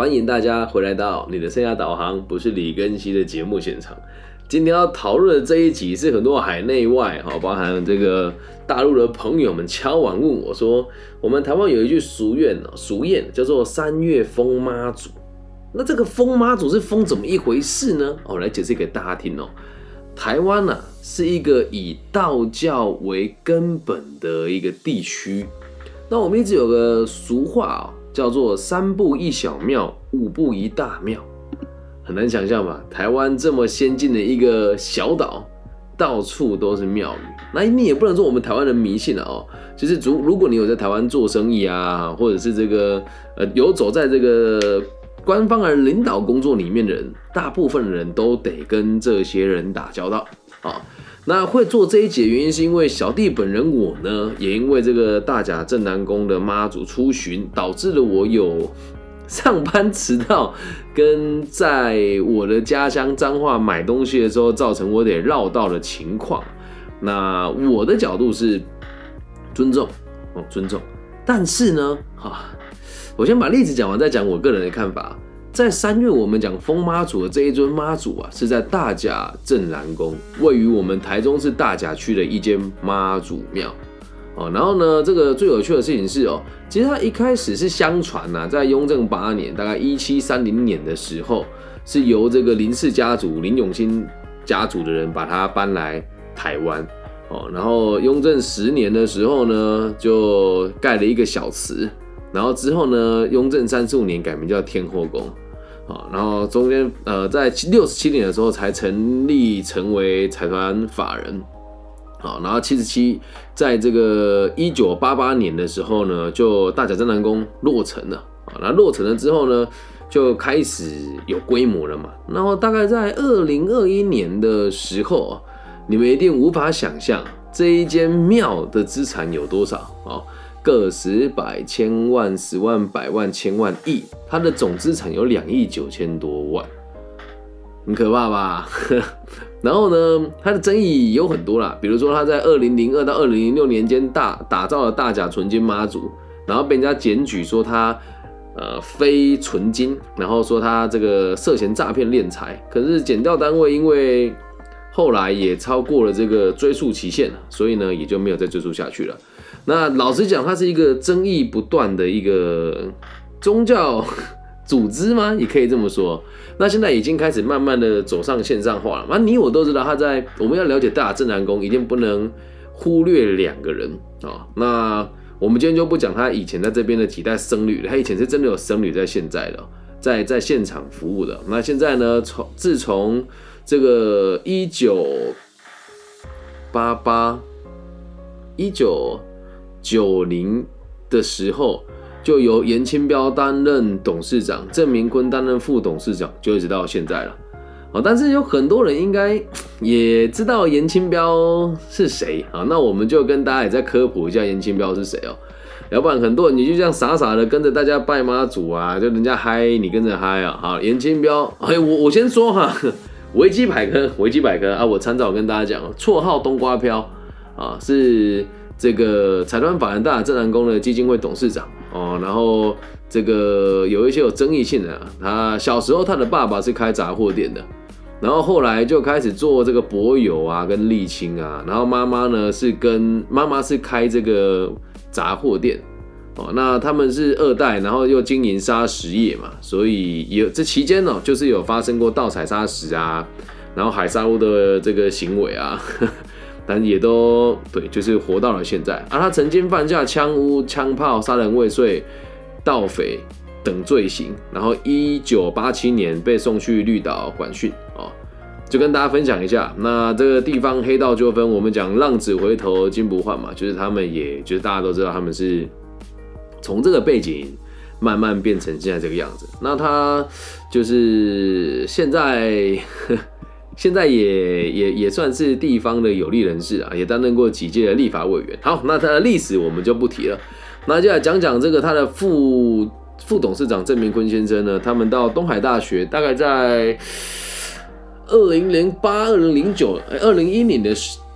欢迎大家回来到你的生涯导航，不是李根熙的节目现场。今天要讨论的这一集是很多海内外哈，包含这个大陆的朋友们敲碗问我说，我们台湾有一句俗谚哦，俗谚叫做“三月风妈祖”。那这个风妈祖是风怎么一回事呢？哦，来解释给大家听哦。台湾呢是一个以道教为根本的一个地区。那我们一直有个俗话哦，叫做“三步一小庙，五步一大庙”。很难想象吧？台湾这么先进的一个小岛，到处都是庙宇。那你也不能说我们台湾人迷信了哦。其实，如如果你有在台湾做生意啊，或者是这个呃游走在这个官方而领导工作里面的人，大部分人都得跟这些人打交道啊。那会做这一节原因，是因为小弟本人我呢，也因为这个大甲镇南宫的妈祖出巡，导致了我有。上班迟到，跟在我的家乡彰化买东西的时候，造成我得绕道的情况。那我的角度是尊重哦，尊重。但是呢，哈，我先把例子讲完，再讲我个人的看法。在三月，我们讲封妈祖的这一尊妈祖啊，是在大甲镇南宫，位于我们台中市大甲区的一间妈祖庙。哦，然后呢，这个最有趣的事情是哦，其实它一开始是相传呐，在雍正八年，大概一七三零年的时候，是由这个林氏家族林永新家族的人把它搬来台湾。哦，然后雍正十年的时候呢，就盖了一个小祠，然后之后呢，雍正三十五年改名叫天后宫。然后中间呃，在六十七年的时候才成立成为财团法人。好，然后七十七，在这个一九八八年的时候呢，就大甲镇南宫落成了啊。那落成了之后呢，就开始有规模了嘛。然后大概在二零二一年的时候，你们一定无法想象这一间庙的资产有多少啊？个十百千万十万百万千万亿，它的总资产有两亿九千多万。很可怕吧？然后呢，它的争议有很多啦，比如说他在二零零二到二零零六年间大打造了大甲纯金妈祖，然后被人家检举说他呃非纯金，然后说他这个涉嫌诈骗敛财。可是检调单位因为后来也超过了这个追诉期限所以呢也就没有再追溯下去了。那老实讲，它是一个争议不断的一个宗教。组织吗？也可以这么说。那现在已经开始慢慢的走上线上化了。那你我都知道，他在我们要了解大正南宫，一定不能忽略两个人啊。那我们今天就不讲他以前在这边的几代僧侣，他以前是真的有僧侣在现在的，在在现场服务的。那现在呢，从自从这个一九八八、一九九零的时候。就由严清标担任董事长，郑明坤担任副董事长，就一直到现在了。啊，但是有很多人应该也知道严清标是谁啊？那我们就跟大家也再科普一下严清标是谁哦。要不然很多人你就这样傻傻的跟着大家拜妈祖啊，就人家嗨你跟着嗨啊。好，严清标，哎，我我先说哈，维基百科，维基百科啊，我参照跟大家讲，绰号冬瓜飘啊，是这个财团法人大正南宫的基金会董事长。哦，然后这个有一些有争议性的，他小时候他的爸爸是开杂货店的，然后后来就开始做这个柏油啊跟沥青啊，然后妈妈呢是跟妈妈是开这个杂货店，哦，那他们是二代，然后又经营砂石业嘛，所以有这期间呢，就是有发生过盗采砂石啊，然后海沙屋的这个行为啊。但也都对，就是活到了现在。而他曾经犯下枪屋、枪炮、杀人未遂、盗匪等罪行，然后一九八七年被送去绿岛管训啊。就跟大家分享一下，那这个地方黑道纠纷，我们讲浪子回头金不换嘛，就是他们也就是大家都知道，他们是从这个背景慢慢变成现在这个样子。那他就是现在。现在也也也算是地方的有力人士啊，也担任过几届的立法委员。好，那他的历史我们就不提了。那就来讲讲这个他的副副董事长郑明坤先生呢，他们到东海大学，大概在二零零八、二零零九、二零一零的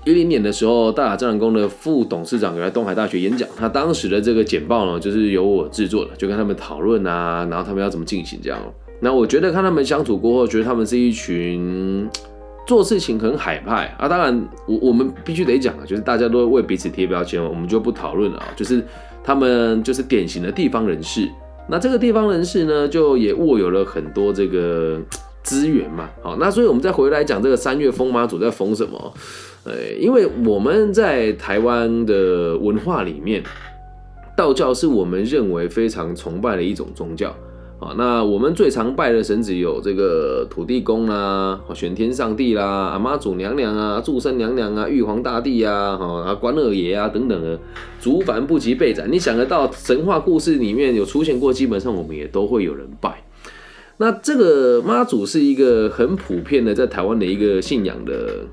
一零年的时候，大雅正南宫的副董事长来东海大学演讲，他当时的这个简报呢，就是由我制作的，就跟他们讨论啊，然后他们要怎么进行这样。那我觉得看他们相处过后，觉得他们是一群 做事情很海派啊。当然，我我们必须得讲啊，就是大家都为彼此贴标签，我们就不讨论了啊。就是他们就是典型的地方人士，那这个地方人士呢，就也握有了很多这个 资源嘛。好，那所以我们再回来讲这个三月风妈祖在封什么？呃，因为我们在台湾的文化里面，道教是我们认为非常崇拜的一种宗教啊。那我们最常拜的神子有这个土地公啦、玄天上帝啦、阿妈祖娘娘啊、祝生娘娘啊、玉皇大帝啊、哈啊关二爷啊等等的，竹凡不及被斩。你想得到神话故事里面有出现过，基本上我们也都会有人拜。那这个妈祖是一个很普遍的在台湾的一个信仰的。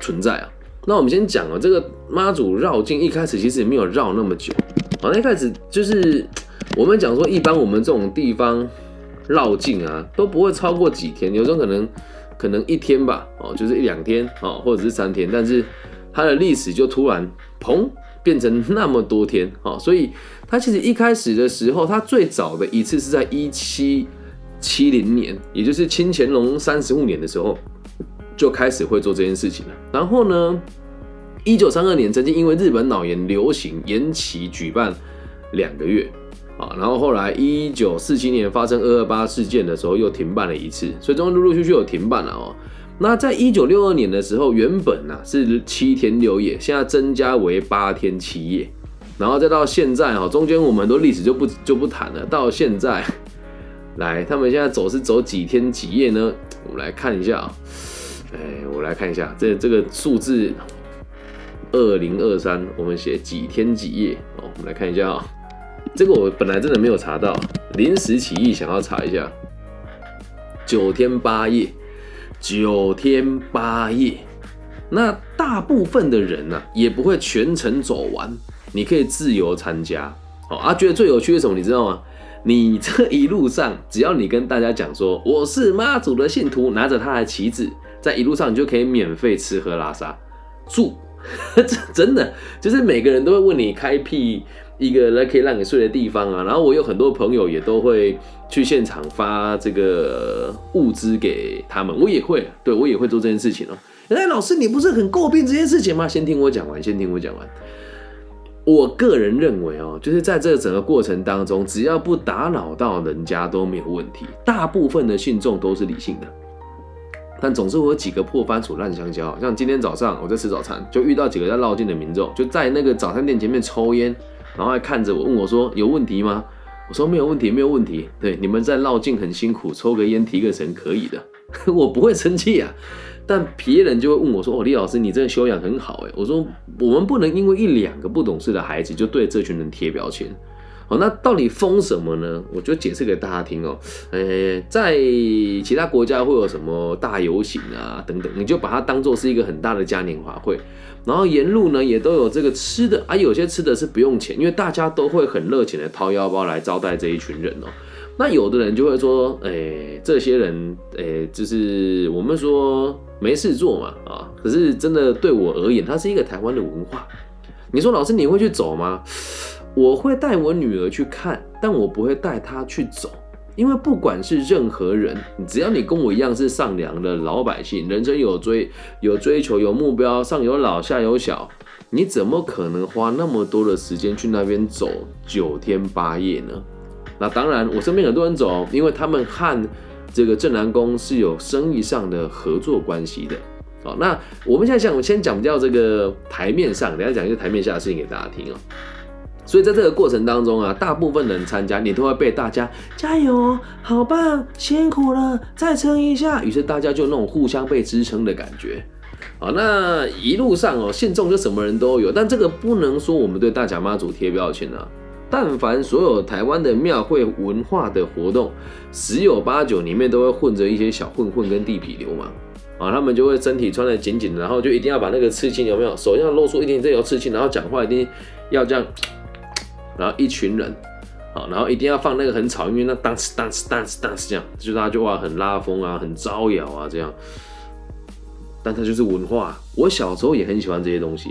存在啊，那我们先讲啊，这个妈祖绕境一开始其实也没有绕那么久，好，一开始就是我们讲说，一般我们这种地方绕境啊都不会超过几天，有时候可能可能一天吧，哦，就是一两天哦，或者是三天，但是它的历史就突然砰变成那么多天哦，所以它其实一开始的时候，它最早的一次是在一七七零年，也就是清乾隆三十五年的时候。就开始会做这件事情了。然后呢，一九三二年曾经因为日本脑炎流行延期举办两个月啊。然后后来一九四七年发生二二八事件的时候又停办了一次，所以中间陆陆续续有停办了哦。那在一九六二年的时候，原本呢是七天六夜，现在增加为八天七夜。然后再到现在哈，中间我们很多历史就不就不谈了。到现在来，他们现在走是走几天几夜呢？我们来看一下啊。哎，我来看一下这这个数字，二零二三，我们写几天几夜哦。我们来看一下啊，这个我本来真的没有查到，临时起意想要查一下，九天八夜，九天八夜。那大部分的人呢，也不会全程走完，你可以自由参加。哦啊，觉得最有趣的什么，你知道吗？你这一路上，只要你跟大家讲说我是妈祖的信徒，拿着他的旗帜。在一路上，你就可以免费吃喝拉撒住，这真的就是每个人都会问你开辟一个来可以让你睡的地方啊。然后我有很多朋友也都会去现场发这个物资给他们，我也会，对我也会做这件事情哦。哎，老师，你不是很诟病这件事情吗？先听我讲完，先听我讲完。我个人认为哦，就是在这整个过程当中，只要不打扰到人家都没有问题。大部分的信众都是理性的。但总是会有几个破番薯烂香蕉，像今天早上我在吃早餐，就遇到几个在绕境的民众，就在那个早餐店前面抽烟，然后还看着我问我说：“有问题吗？”我说：“没有问题，没有问题。”对，你们在绕境很辛苦，抽个烟提个神可以的，我不会生气啊。但别人就会问我说：“哦，李老师，你这个修养很好哎。”我说：“我们不能因为一两个不懂事的孩子就对这群人贴标签。”那到底封什么呢？我就解释给大家听哦。呃，在其他国家会有什么大游行啊等等，你就把它当做是一个很大的嘉年华会。然后沿路呢也都有这个吃的啊，有些吃的是不用钱，因为大家都会很热情的掏腰包来招待这一群人哦。那有的人就会说，哎，这些人，哎，就是我们说没事做嘛啊。可是真的对我而言，它是一个台湾的文化。你说老师你会去走吗？我会带我女儿去看，但我不会带她去走，因为不管是任何人，只要你跟我一样是善良的老百姓，人生有追有追求有目标，上有老下有小，你怎么可能花那么多的时间去那边走九天八夜呢？那当然，我身边很多人走，因为他们和这个正南宫是有生意上的合作关系的。好，那我们现在讲，我先讲掉这个台面上，等下讲一个台面下的事情给大家听哦。所以在这个过程当中啊，大部分人参加，你都会被大家加油，好棒，辛苦了，再撑一下。于是大家就那种互相被支撑的感觉。好，那一路上哦，信众就什么人都有，但这个不能说我们对大甲妈祖贴标签啊。但凡所有台湾的庙会文化的活动，十有八九里面都会混着一些小混混跟地痞流氓啊，他们就会身体穿的紧紧的，然后就一定要把那个刺青有没有，手上露出一点这有刺青，然后讲话一定要这样。然后一群人，好，然后一定要放那个很吵，因为那 dance dance dance dance 这样，就大家就哇很拉风啊，很招摇啊这样。但它就是文化。我小时候也很喜欢这些东西，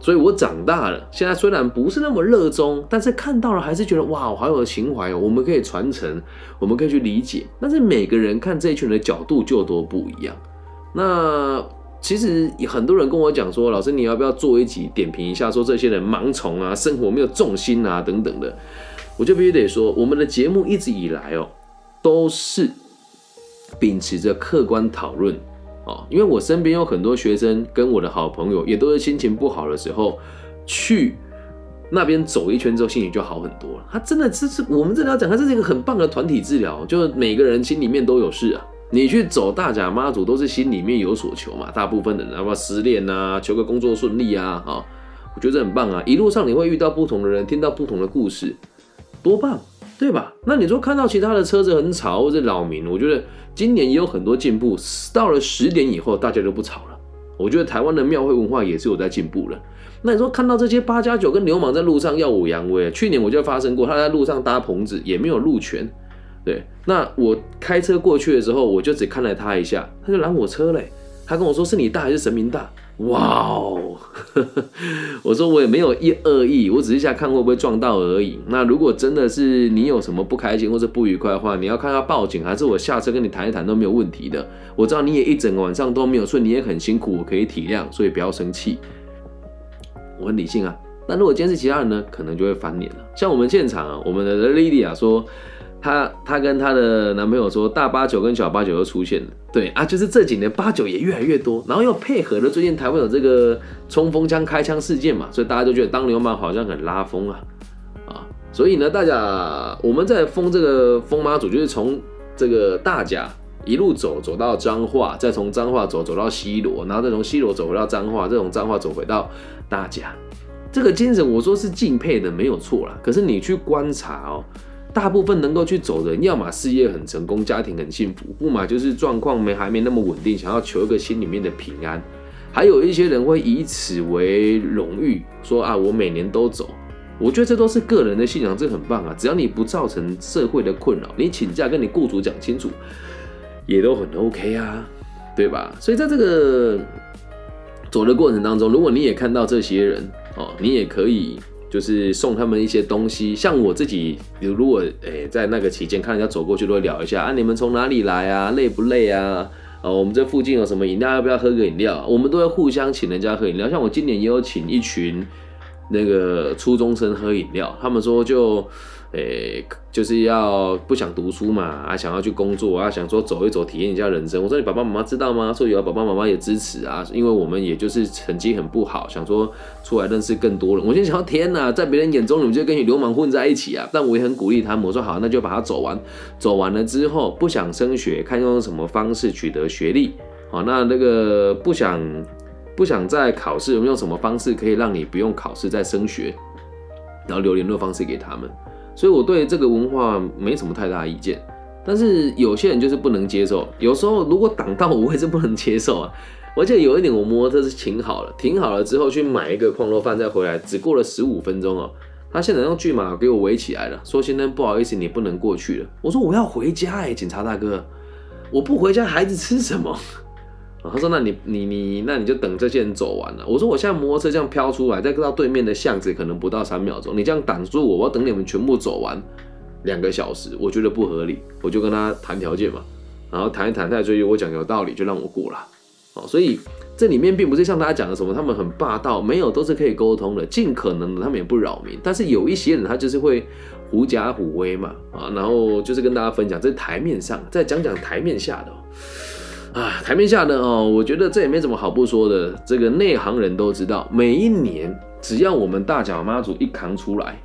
所以我长大了，现在虽然不是那么热衷，但是看到了还是觉得哇，好有情怀哦，我们可以传承，我们可以去理解。但是每个人看这一群人的角度就都不一样。那其实很多人跟我讲说，老师你要不要做一集点评一下，说这些人盲从啊，生活没有重心啊等等的。我就必须得说，我们的节目一直以来哦，都是秉持着客观讨论哦，因为我身边有很多学生跟我的好朋友，也都是心情不好的时候去那边走一圈之后，心情就好很多了。他真的这是我们这里要讲，他这是一个很棒的团体治疗，就是每个人心里面都有事啊。你去走大甲妈祖，都是心里面有所求嘛。大部分的人，要不失恋啊，求个工作顺利啊，啊，我觉得很棒啊。一路上你会遇到不同的人，听到不同的故事。多棒，对吧？那你说看到其他的车子很吵或者扰民，我觉得今年也有很多进步。到了十点以后，大家都不吵了。我觉得台湾的庙会文化也是有在进步了。那你说看到这些八加九跟流氓在路上耀武扬威，去年我就发生过，他在路上搭棚子也没有路权，对。那我开车过去的时候，我就只看了他一下，他就拦我车嘞。他跟我说是你大还是神明大？哇哦！我说我也没有一恶意，我只是想看会不会撞到而已。那如果真的是你有什么不开心或者不愉快的话，你要看他报警，还是我下车跟你谈一谈都没有问题的。我知道你也一整个晚上都没有睡，你也很辛苦，我可以体谅，所以不要生气。我很理性啊。那如果今天是其他人呢，可能就会翻脸了。像我们现场啊，我们的 Lily 说。她她跟她的男朋友说，大八九跟小八九又出现了，对啊，就是这几年八九也越来越多，然后又配合了最近台湾有这个冲锋枪开枪事件嘛，所以大家都觉得当流氓好像很拉风啊啊，所以呢，大家我们在封这个封妈祖，就是从这个大甲一路走走到彰化，再从彰化走走到西罗，然后再从西罗走回到彰化，再从彰化走回到大甲，这个精神我说是敬佩的，没有错啦。可是你去观察哦。大部分能够去走的人，要么事业很成功，家庭很幸福；，不嘛就是状况没还没那么稳定，想要求一个心里面的平安。还有一些人会以此为荣誉，说啊，我每年都走。我觉得这都是个人的信仰，这很棒啊！只要你不造成社会的困扰，你请假跟你雇主讲清楚，也都很 OK 啊，对吧？所以在这个走的过程当中，如果你也看到这些人哦，你也可以。就是送他们一些东西，像我自己，比如如果诶在那个期间看人家走过去，都会聊一下啊，你们从哪里来啊，累不累啊？啊，我们这附近有什么饮料，要不要喝个饮料？我们都会互相请人家喝饮料，像我今年也有请一群那个初中生喝饮料，他们说就。诶，就是要不想读书嘛，啊，想要去工作啊，想说走一走，体验一下人生。我说你爸爸妈妈知道吗？说有，爸爸妈妈也支持啊，因为我们也就是成绩很不好，想说出来认识更多人。我心想，天哪，在别人眼中你们就跟你流氓混在一起啊！但我也很鼓励他们，我说好，那就把它走完。走完了之后，不想升学，看用什么方式取得学历。好，那那个不想不想再考试，我们用什么方式可以让你不用考试再升学？然后留联络方式给他们。所以我对这个文化没什么太大意见，但是有些人就是不能接受。有时候如果挡到我，我也是不能接受啊。而且有一点，我摩托是停好了，停好了之后去买一个矿肉饭再回来，只过了十五分钟哦。他现在用巨马给我围起来了，说先生不好意思，你不能过去了。我说我要回家哎，警察大哥，我不回家，孩子吃什么？他说：“那你你你，那你就等这些人走完了。”我说：“我现在摩托车这样飘出来，再到对面的巷子，可能不到三秒钟。你这样挡住我，我要等你们全部走完两个小时，我觉得不合理。我就跟他谈条件嘛，然后谈一谈，他追究我讲有道理，就让我过了。哦，所以这里面并不是像大家讲的什么他们很霸道，没有，都是可以沟通的，尽可能的他们也不扰民。但是有一些人他就是会狐假虎威嘛，啊，然后就是跟大家分享，这台面上，再讲讲台面下的。”啊，台面下的哦，我觉得这也没什么好不说的。这个内行人都知道，每一年只要我们大脚妈祖一扛出来，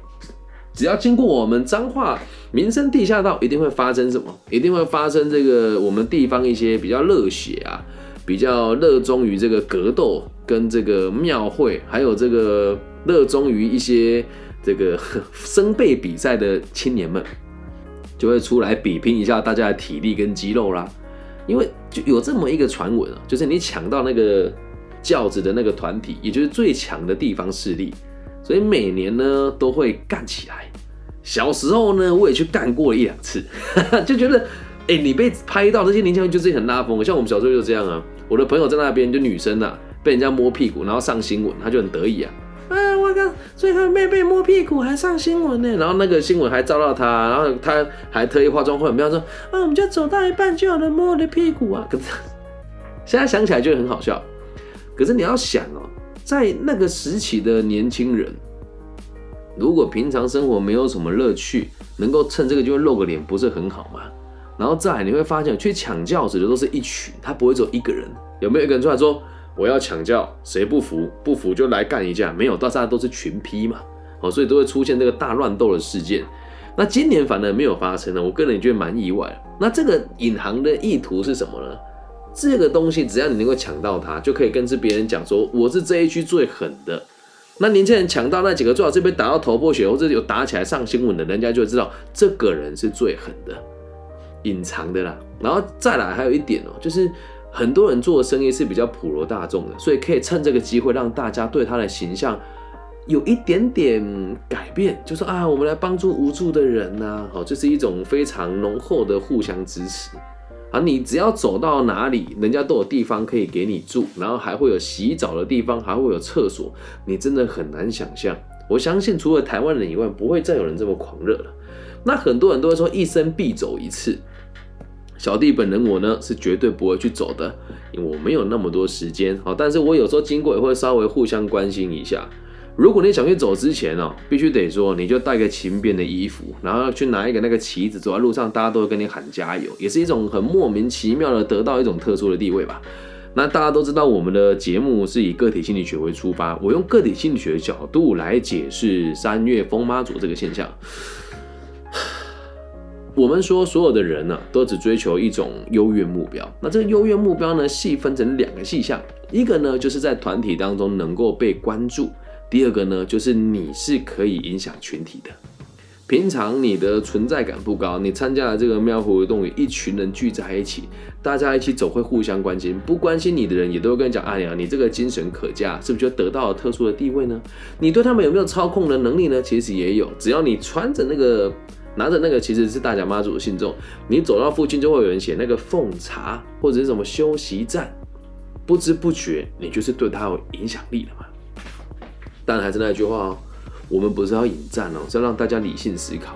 只要经过我们彰化民生地下道，一定会发生什么？一定会发生这个我们地方一些比较热血啊，比较热衷于这个格斗跟这个庙会，还有这个热衷于一些这个 生背比赛的青年们，就会出来比拼一下大家的体力跟肌肉啦。因为就有这么一个传闻啊，就是你抢到那个轿子的那个团体，也就是最强的地方势力，所以每年呢都会干起来。小时候呢，我也去干过一两次，就觉得，哎，你被拍到这些年轻人就是很拉风。像我们小时候就这样啊，我的朋友在那边就女生啊，被人家摸屁股，然后上新闻，他就很得意啊。最后妹被摸屁股还上新闻呢，然后那个新闻还照到他，然后他还特意化妆化妆说，啊，我们就走到一半就有人摸我的屁股啊。可是现在想起来就很好笑。可是你要想哦，在那个时期的年轻人，如果平常生活没有什么乐趣，能够趁这个机会露个脸，不是很好吗？然后再你会发现，去抢轿子的都是一群，他不会只有一个人。有没有一个人出来说我要抢叫？谁不服？不服就来干一架。没有，大家都是群批嘛，哦，所以都会出现这个大乱斗的事件。那今年反而没有发生呢，我个人也觉得蛮意外。那这个隐含的意图是什么呢？这个东西只要你能够抢到它，就可以跟这别人讲说我是这一区最狠的。那年轻人抢到那几个，最好是被打到头破血流，或者有打起来上新闻的，人家就会知道这个人是最狠的，隐藏的啦。然后再来还有一点哦，就是很多人做的生意是比较普罗大众的，所以可以趁这个机会让大家对他的形象有一点点改变，就说啊，我们来帮助无助的人呐，好，这是一种非常浓厚的互相支持。啊，你只要走到哪里，人家都有地方可以给你住，然后还会有洗澡的地方，还会有厕所，你真的很难想象。我相信除了台湾人以外，不会再有人这么狂热了。那很多人都会说一生必走一次，小弟本人我呢是绝对不会去走的，因为我没有那么多时间。好，但是我有时候经过也会稍微互相关心一下。如果你想去走之前哦，必须得说，你就带个轻便的衣服，然后去拿一个那个旗子，走在路上，大家都会跟你喊加油，也是一种很莫名其妙的得到一种特殊的地位吧。那大家都知道，我们的节目是以个体心理学为出发，我用个体心理学角度来解释三月疯妈祖这个现象。我们说，所有的人呢，都只追求一种优越目标。那这个优越目标呢，细分成两个细项，一个呢，就是在团体当中能够被关注。第二个呢，就是你是可以影响群体的。平常你的存在感不高，你参加了这个庙会活动，一群人聚在一起，大家一起走会互相关心。不关心你的人也都会跟你讲：“哎呀，你这个精神可嘉，是不是就得到了特殊的地位呢？”你对他们有没有操控的能力呢？其实也有，只要你穿着那个拿着那个，其实是大甲妈祖的信众，你走到附近就会有人写那个奉茶或者是什么休息站，不知不觉你就是对他有影响力了嘛。但还是那句话哦，我们不是要引战哦，是要让大家理性思考。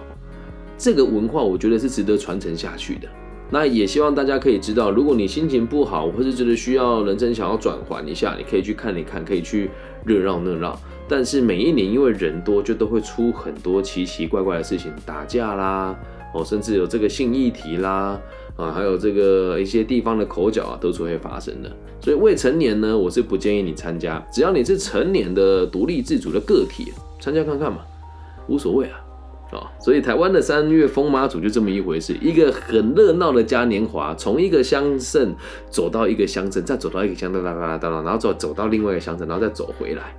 这个文化我觉得是值得传承下去的。那也希望大家可以知道，如果你心情不好，或是觉得需要人生想要转换一下，你可以去看一看，可以去热闹热闹。但是每一年因为人多，就都会出很多奇奇怪怪的事情，打架啦，哦，甚至有这个性议题啦。啊，还有这个一些地方的口角啊，都是会发生的。所以未成年呢，我是不建议你参加。只要你是成年的独立自主的个体，参加看看嘛，无所谓啊。啊，所以台湾的三月风妈祖就这么一回事，一个很热闹的嘉年华，从一个乡镇走到一个乡镇，再走到一个乡镇，哒哒哒哒，然后走走到另外一个乡镇，然后再走回来。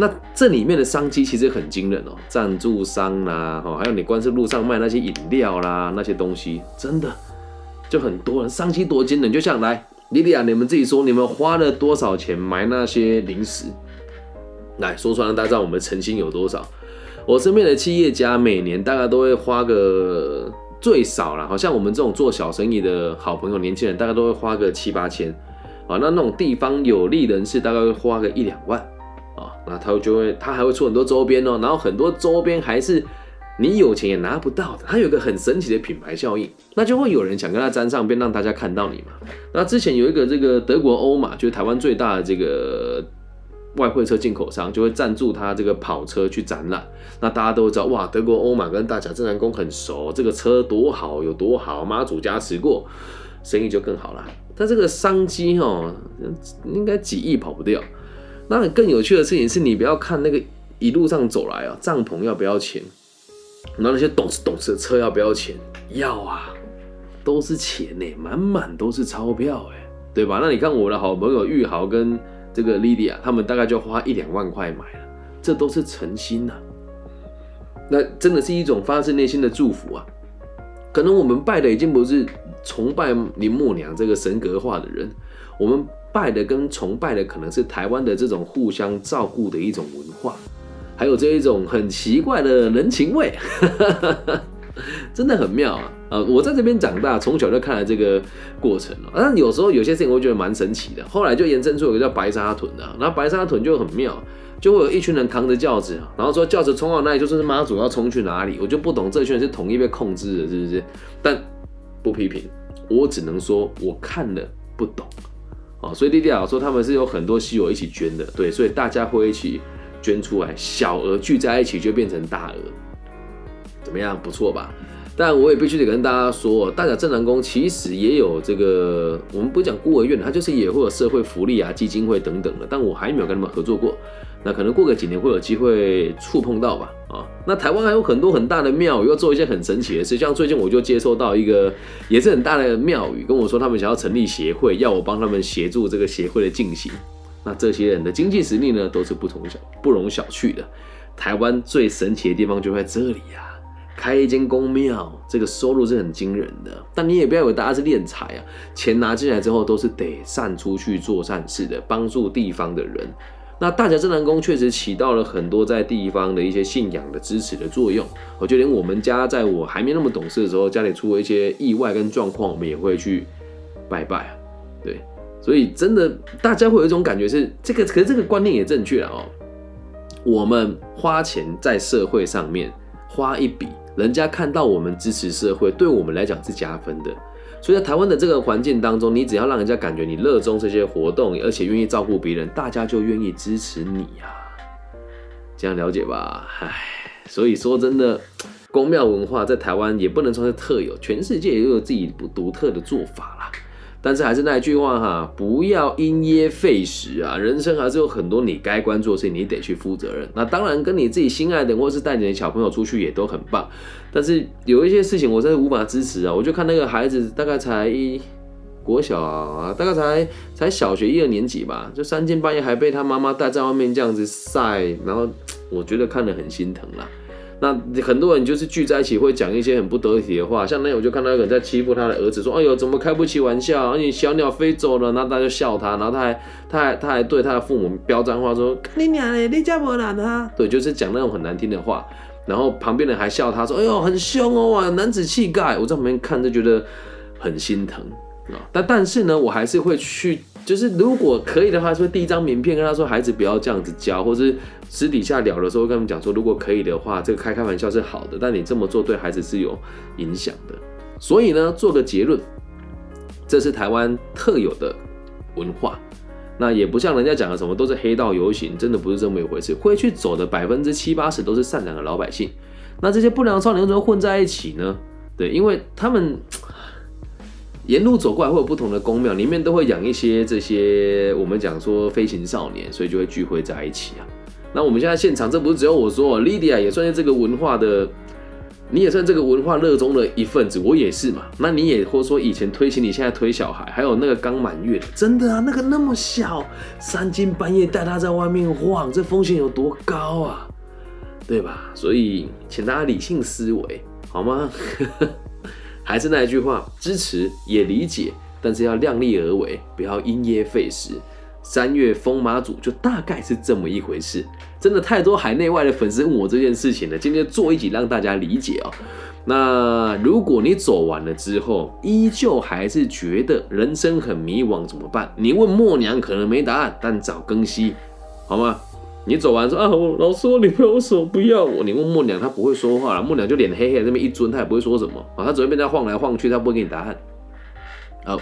那这里面的商机其实很惊人哦，赞助商啦，哦，还有你光是路上卖那些饮料啦，那些东西，真的。就很多人，商机多惊人，就像来，莉莉亚，你们自己说，你们花了多少钱买那些零食？来说出来让，大家知道我们的诚心有多少？我身边的企业家每年大概都会花个最少了，好像我们这种做小生意的好朋友、年轻人，大概都会花个七八千啊。那那种地方有利人士，大概会花个一两万。那他就会，他还会出很多周边哦，然后很多周边还是。你有钱也拿不到的，它有个很神奇的品牌效应，那就会有人想跟它沾上边，让大家看到你嘛。那之前有一个这个德国欧马，就是台湾最大的这个外汇车进口商，就会赞助他这个跑车去展览。那大家都知道，哇，德国欧马跟大甲镇南宫很熟，这个车多好，有多好，妈祖加持过，生意就更好了。但这个商机哦，应该几亿跑不掉。那更有趣的事情是你不要看那个一路上走来啊，帐篷要不要钱？那那些懂事懂事的车要不要钱？要啊，都是钱呢，满满都是钞票哎，对吧？那你看我的好朋友玉豪跟这个莉莉亚，他们大概就花一两万块买了，这都是诚心呐。那真的是一种发自内心的祝福啊。可能我们拜的已经不是崇拜林默娘这个神格化的人，我们拜的跟崇拜的可能是台湾的这种互相照顾的一种文化。还有这一种很奇怪的人情味，真的很妙啊！呃，我在这边长大，从小就看了这个过程了。但有时候有些事情我觉得蛮神奇的，后来就延伸出有个叫白沙屯的，然后白沙屯就很妙，就会有一群人扛着轿子，然后说轿子冲到哪里，就是妈祖要冲去哪里。我就不懂这群人是统一被控制的，是不是？但不批评，我只能说我看了不懂。哦，所以弟弟啊说他们是有很多稀有一起捐的，对，所以大家会一起捐出来，小额聚在一起就变成大额，怎么样？不错吧？但我也必须得跟大家说，大甲镇南宫其实也有这个，我们不讲孤儿院，它就是也会有社会福利啊、基金会等等的，但我还没有跟他们合作过。那可能过个几年会有机会触碰到吧。啊，那台湾还有很多很大的庙宇要做一些很神奇的事，像最近我就接收到一个也是很大的庙宇跟我说，他们想要成立协会，要我帮他们协助这个协会的进行。那这些人的经济实力呢，都是不同小不容小觑的。台湾最神奇的地方就在这里呀。开一间公庙，这个收入是很惊人的。但你也不要以为大家是敛财啊，钱拿进来之后都是得散出去做善事的，帮助地方的人。那大甲镇南宫确实起到了很多在地方的一些信仰的支持的作用。我就连我们家在我还没那么懂事的时候，家里出了一些意外跟状况，我们也会去拜拜啊。对，所以真的大家会有一种感觉是这个，可是这个观念也正确了哦。我们花钱在社会上面花一笔。人家看到我们支持社会，对我们来讲是加分的。所以在台湾的这个环境当中，你只要让人家感觉你热衷这些活动，而且愿意照顾别人，大家就愿意支持你呀。这样了解吧？唉，所以说真的，公庙文化在台湾也不能说是特有，全世界也有自己独特的做法啦。但是还是那一句话哈，不要因噎废食啊！人生还是有很多你该关注的事情，你得去负责任。那当然，跟你自己心爱的，或是带你的小朋友出去也都很棒。但是有一些事情，我真的无法支持啊！我就看那个孩子，大概才国小啊，大概才才小学一二年级吧，就三更半夜还被他妈妈带在外面这样子晒，然后我觉得看得很心疼啦。那很多人就是聚在一起会讲一些很不得体的话，像那我就看到有人在欺负他的儿子，说：“哎呦，怎么开不起玩笑？而且小鸟飞走了。”那大家就笑他，然后他还他还 他还对他的父母飙脏话，说：“你娘嘞，你家没人啊？”对，就是讲那种很难听的话。然后旁边人还笑他，说：“哎呦，很凶哦，男子气概。”我在旁边看就觉得很心疼啊。但但是呢，我还是会去。就是如果可以的话，说第一张名片跟他说，孩子不要这样子教，或是私底下聊的时候跟他们讲说，如果可以的话，这个开开玩笑是好的，但你这么做对孩子是有影响的。所以呢，做个结论，这是台湾特有的文化，那也不像人家讲的什么都是黑道游行，真的不是这么一回事。会去走的百分之七八十都是善良的老百姓，那这些不良少年怎么混在一起呢？对，因为他们。沿路走过来会有不同的宫庙，里面都会养一些这些我们讲说飞行少年，所以就会聚会在一起啊。那我们现在现场，这不是只有我说，Lydia 也算是这个文化的，你也算这个文化热衷的一份子，我也是嘛。那你也或说以前推行，你现在推小孩，还有那个刚满月，真的啊，那个那么小，三更半夜带他在外面晃，这风险有多高啊？对吧？所以请大家理性思维，好吗？还是那一句话，支持也理解，但是要量力而为，不要因噎废食。三月封马祖就大概是这么一回事。真的太多海内外的粉丝问我这件事情了，今天做一集让大家理解哦。那如果你走完了之后，依旧还是觉得人生很迷惘，怎么办？你问默娘可能没答案，但找更新好吗？你走完说啊，我老师，我女朋友为什么不要我。你问默娘，她不会说话了。默娘就脸黑黑，那边一尊，她也不会说什么啊。她只会被她晃来晃去，她不会给你答案。好，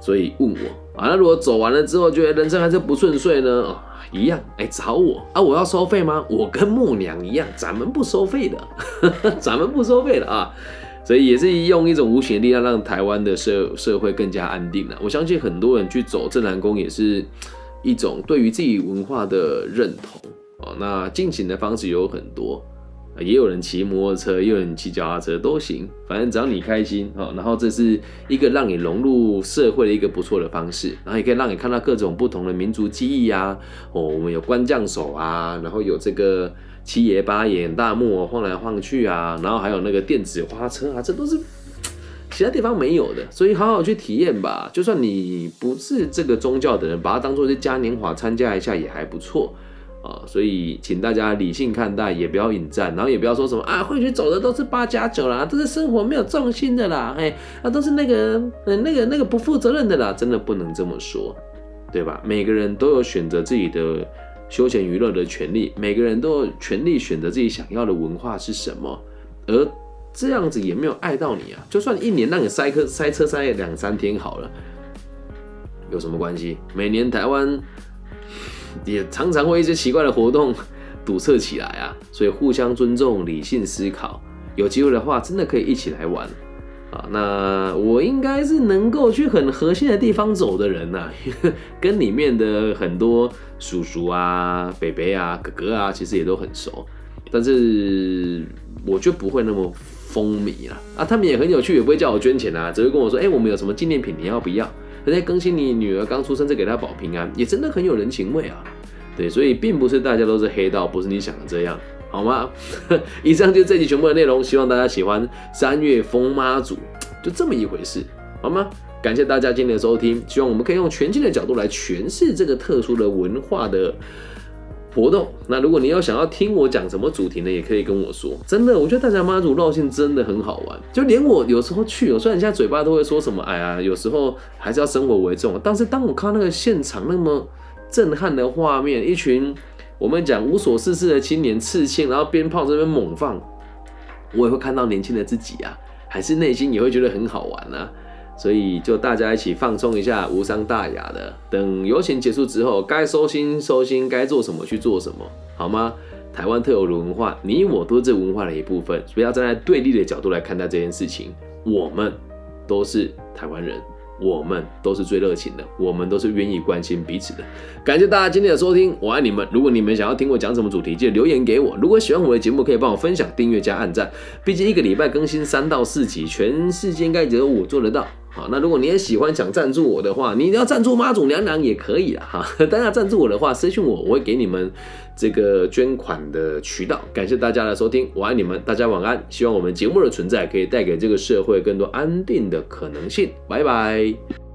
所以问我啊，那如果走完了之后，觉得人生还是不顺遂呢？啊，一样，哎，找我啊，我要收费吗？我跟默娘一样，咱们不收费的，咱们不收费的啊。所以也是用一种无形的力量，让台湾的社社会更加安定了。我相信很多人去走正南宫也是。一种对于自己文化的认同哦，那进行的方式有很多，也有人骑摩托车，也有人骑脚踏车都行，反正只要你开心哦。然后这是一个让你融入社会的一个不错的方式，然后也可以让你看到各种不同的民族记忆啊。哦，我们有官将手啊，然后有这个七爷八爷大木晃来晃去啊，然后还有那个电子花车啊，这都是。其他地方没有的，所以好好去体验吧。就算你不是这个宗教的人，把它当做是嘉年华参加一下也还不错啊，所以请大家理性看待，也不要引战，然后也不要说什么啊，会去走的都是八加九啦，都是生活没有重心的啦，哎，啊都是那个那个那个不负责任的啦，真的不能这么说，对吧？每个人都有选择自己的休闲娱乐的权利，每个人都有权利选择自己想要的文化是什么，而这样子也没有爱到你啊，就算一年让你塞车塞车塞两三天好了，有什么关系？每年台湾。也常常会一些奇怪的活动堵塞起来啊，所以互相尊重、理性思考，有机会的话真的可以一起来玩啊。那我应该是能够去很核心的地方走的人呐，跟里面的很多叔叔啊、伯伯啊、哥哥啊，其实也都很熟，但是我就不会那么风靡了啊。他们也很有趣，也不会叫我捐钱啊，只会跟我说：“哎，我们有什么纪念品，你要不要？”人家更新你女儿刚出生，再给她保平安，也真的很有人情味啊。对，所以并不是大家都是黑道，不是你想的这样，好吗？以上就是这集全部的内容，希望大家喜欢三月风妈祖，就这么一回事，好吗？感谢大家今天的收听，希望我们可以用全新的角度来诠释这个特殊的文化的。活动，那如果你要想要听我讲什么主题呢，也可以跟我说。真的，我觉得大家妈祖绕线真的很好玩，就连我有时候去，虽然现在嘴巴都会说什么，哎呀，有时候还是要生活为重。但是当我看那个现场那么震撼的画面，一群我们讲无所事事的青年刺青，然后鞭炮这边猛放，我也会看到年轻的自己啊，还是内心也会觉得很好玩啊。所以就大家一起放松一下，无伤大雅的。等游行结束之后，该收心收心，该做什么去做什么，好吗？台湾特有的文化，你我都是这文化的一部分，不要站在对立的角度来看待这件事情。我们都是台湾人。我们都是最热情的，我们都是愿意关心彼此的。感谢大家今天的收听，我爱你们。如果你们想要听我讲什么主题，记得留言给我。如果喜欢我的节目，可以帮我分享、订阅加按赞。毕竟一个礼拜更新三到四集，全世界应该只有我做得到。好，那如果你也喜欢想赞助我的话，你要赞助妈祖娘娘也可以啊。哈，大家赞助我的话，私信我，我会给你们这个捐款的渠道。感谢大家的收听，我爱你们，大家晚安。希望我们节目的存在可以带给这个社会更多安定的可能性。拜拜。